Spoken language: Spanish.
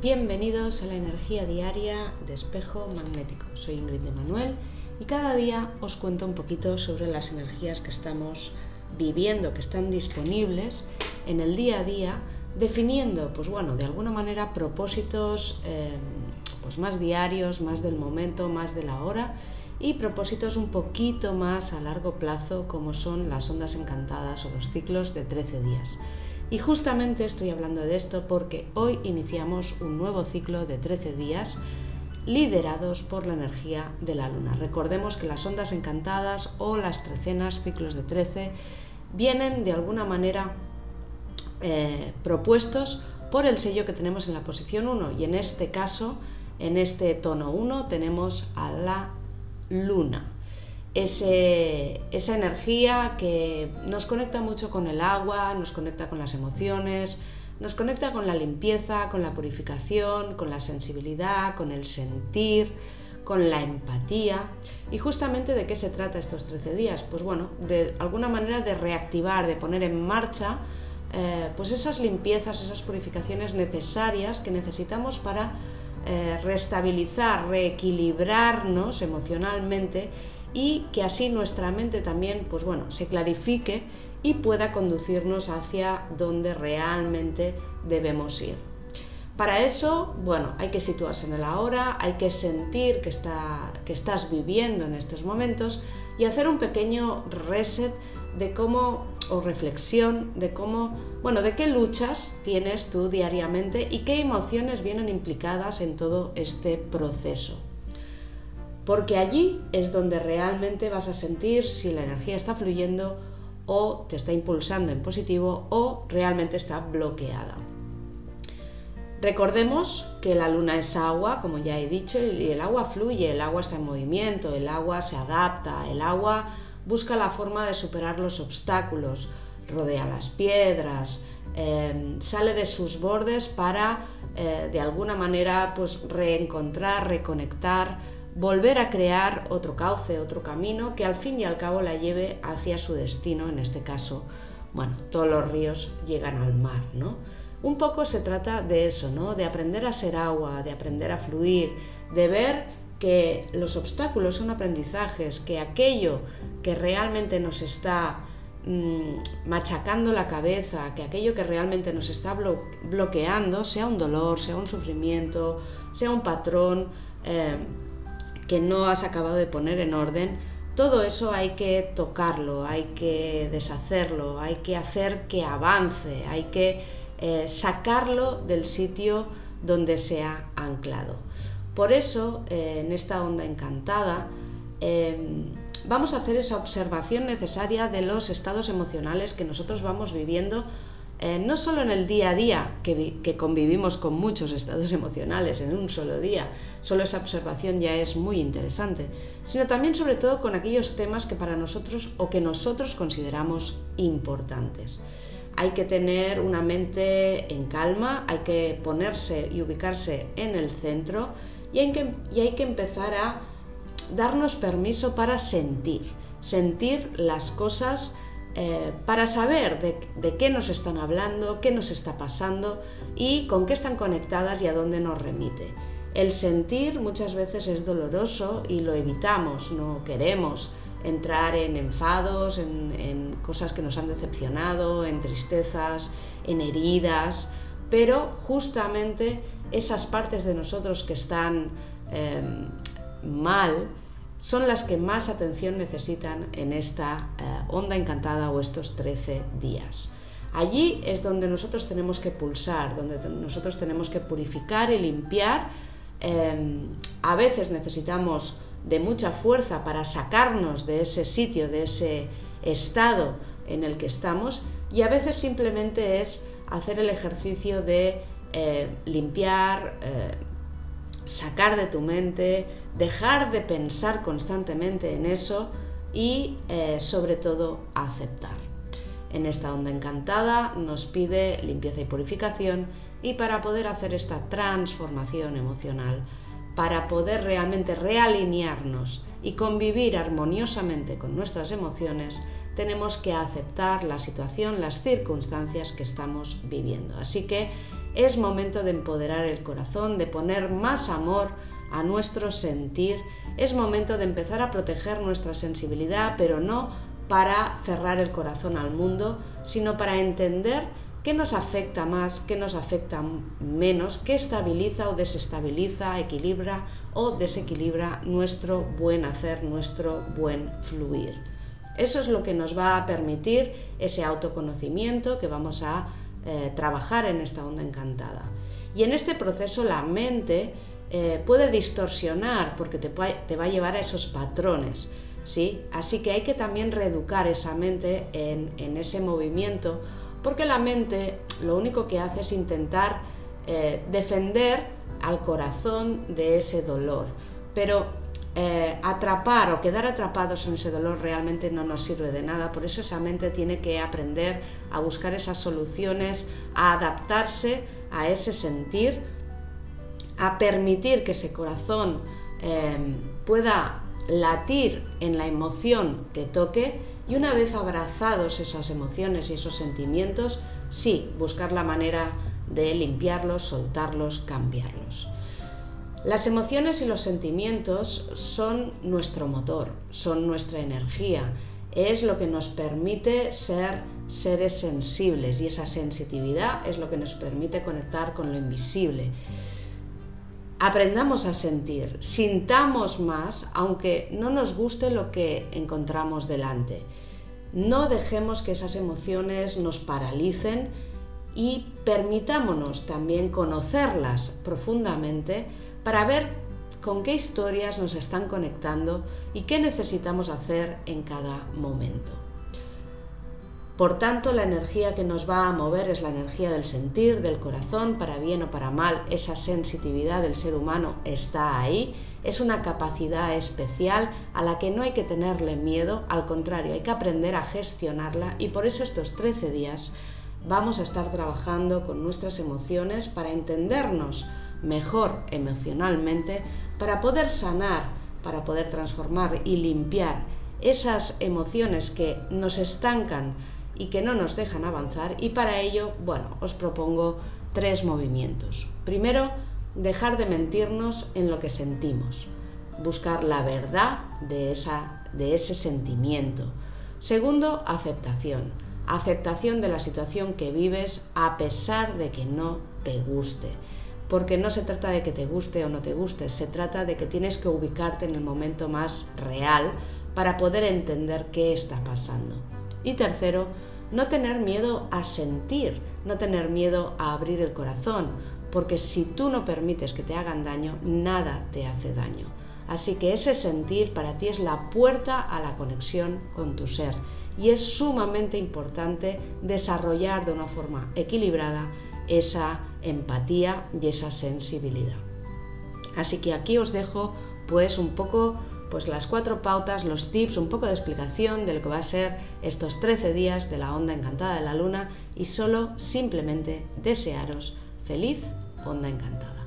Bienvenidos a la energía diaria de espejo magnético. Soy Ingrid de Manuel y cada día os cuento un poquito sobre las energías que estamos viviendo, que están disponibles en el día a día, definiendo, pues bueno, de alguna manera propósitos eh, pues más diarios, más del momento, más de la hora y propósitos un poquito más a largo plazo como son las ondas encantadas o los ciclos de 13 días. Y justamente estoy hablando de esto porque hoy iniciamos un nuevo ciclo de 13 días liderados por la energía de la luna. Recordemos que las ondas encantadas o las trecenas, ciclos de 13, vienen de alguna manera eh, propuestos por el sello que tenemos en la posición 1 y en este caso, en este tono 1, tenemos a la luna. Esa energía que nos conecta mucho con el agua, nos conecta con las emociones, nos conecta con la limpieza, con la purificación, con la sensibilidad, con el sentir, con la empatía. ¿Y justamente de qué se trata estos 13 días? Pues bueno, de alguna manera de reactivar, de poner en marcha eh, pues esas limpiezas, esas purificaciones necesarias que necesitamos para eh, restabilizar, reequilibrarnos emocionalmente y que así nuestra mente también, pues bueno, se clarifique y pueda conducirnos hacia donde realmente debemos ir. Para eso, bueno, hay que situarse en el ahora, hay que sentir que, está, que estás viviendo en estos momentos y hacer un pequeño reset de cómo, o reflexión de cómo, bueno, de qué luchas tienes tú diariamente y qué emociones vienen implicadas en todo este proceso. Porque allí es donde realmente vas a sentir si la energía está fluyendo o te está impulsando en positivo o realmente está bloqueada. Recordemos que la luna es agua, como ya he dicho, y el agua fluye, el agua está en movimiento, el agua se adapta, el agua busca la forma de superar los obstáculos, rodea las piedras, em, sale de sus bordes para eh, de alguna manera pues reencontrar, reconectar, volver a crear otro cauce, otro camino que al fin y al cabo la lleve hacia su destino, en este caso, bueno, todos los ríos llegan al mar, ¿no? Un poco se trata de eso, ¿no? De aprender a ser agua, de aprender a fluir, de ver que los obstáculos son aprendizajes, que aquello que realmente nos está mm, machacando la cabeza, que aquello que realmente nos está bloqueando, sea un dolor, sea un sufrimiento, sea un patrón eh, que no has acabado de poner en orden, todo eso hay que tocarlo, hay que deshacerlo, hay que hacer que avance, hay que eh, sacarlo del sitio donde se ha anclado. Por eso, eh, en esta onda encantada, em, vamos a hacer esa observación necesaria de los estados emocionales que nosotros vamos viviendo, eh, no solo en el día a día, que, convivimos con muchos estados emocionales en un solo día, solo esa observación ya es muy interesante, sino también sobre todo con aquellos temas que para nosotros o que nosotros consideramos importantes. Hay que tener una mente en calma, hay que ponerse y ubicarse en el centro y hay que empezar a darnos permiso para sentir, sentir las cosas eh, para saber de, qué nos están hablando, qué nos está pasando y con qué están conectadas y a dónde nos remite. El sentir muchas veces es doloroso y lo evitamos, no queremos entrar en enfados, en, cosas que nos han decepcionado, en tristezas, en heridas, pero justamente esas partes de nosotros que están em, mal son las que más atención necesitan en esta eh, onda encantada o estos 13 días. Allí es donde nosotros tenemos que pulsar, donde nosotros tenemos que purificar y limpiar. Em, a veces necesitamos de mucha fuerza para sacarnos de ese sitio, de ese estado en el que estamos y a veces simplemente es hacer el ejercicio de eh, limpiar, eh, sacar de tu mente, dejar de pensar constantemente en eso y eh, sobre todo aceptar. En esta onda encantada nos pide limpieza y purificación y para poder hacer esta transformación emocional, para poder realmente realinearnos y convivir armoniosamente con nuestras emociones, tenemos que aceptar la situación, las circunstancias que estamos viviendo. Así que es momento de empoderar el corazón, de poner más amor a nuestro sentir, es momento de empezar a proteger nuestra sensibilidad, pero no para cerrar el corazón al mundo, sino para entender qué nos afecta más, qué nos afecta menos, qué estabiliza o desestabiliza, equilibra o desequilibra nuestro buen hacer, nuestro buen fluir. Eso es lo que nos va a permitir ese autoconocimiento que vamos a eh, trabajar en esta onda encantada. Y en este proceso la mente eh, puede distorsionar porque te, va a llevar a esos patrones. ¿sí? Así que hay que también reeducar esa mente en, ese movimiento porque la mente lo único que hace es intentar eh, defender al corazón de ese dolor. Pero eh, atrapar o quedar atrapados en ese dolor realmente no nos sirve de nada. Por eso esa mente tiene que aprender a buscar esas soluciones, a adaptarse a ese sentir, a permitir que ese corazón em, pueda latir en la emoción que toque y una vez abrazados esas emociones y esos sentimientos, sí, buscar la manera de limpiarlos, soltarlos, cambiarlos. Las emociones y los sentimientos son nuestro motor, son nuestra energía, es lo que nos permite ser seres sensibles y esa sensitividad es lo que nos permite conectar con lo invisible. Aprendamos a sentir, sintamos más aunque no nos guste lo que encontramos delante. No dejemos que esas emociones nos paralicen y permitámonos también conocerlas profundamente para ver con qué historias nos están conectando y qué necesitamos hacer en cada momento. Por tanto, la energía que nos va a mover es la energía del sentir, del corazón, para bien o para mal. Esa sensitividad del ser humano está ahí. Es una capacidad especial a la que no hay que tenerle miedo, al contrario, hay que aprender a gestionarla y por eso estos 13 días vamos a estar trabajando con nuestras emociones para entendernos mejor emocionalmente para poder sanar, para poder transformar y limpiar esas emociones que nos estancan y que no nos dejan avanzar y para ello, bueno, os propongo tres movimientos. Primero, dejar de mentirnos en lo que sentimos, buscar la verdad de, esa, de ese sentimiento. Segundo, aceptación. Aceptación de la situación que vives a pesar de que no te guste porque no se trata de que te guste o no te guste, se trata de que tienes que ubicarte en el momento más real para poder entender qué está pasando. Y tercero, no tener miedo a sentir, no tener miedo a abrir el corazón, porque si tú no permites que te hagan daño, nada te hace daño. Así que ese sentir para ti es la puerta a la conexión con tu ser y es sumamente importante desarrollar de una forma equilibrada esa empatía y esa sensibilidad. Así que aquí os dejo pues un poco pues las cuatro pautas, los tips, un poco de explicación de lo que va a ser estos 13 días de la onda encantada de la luna y solo simplemente desearos feliz onda encantada.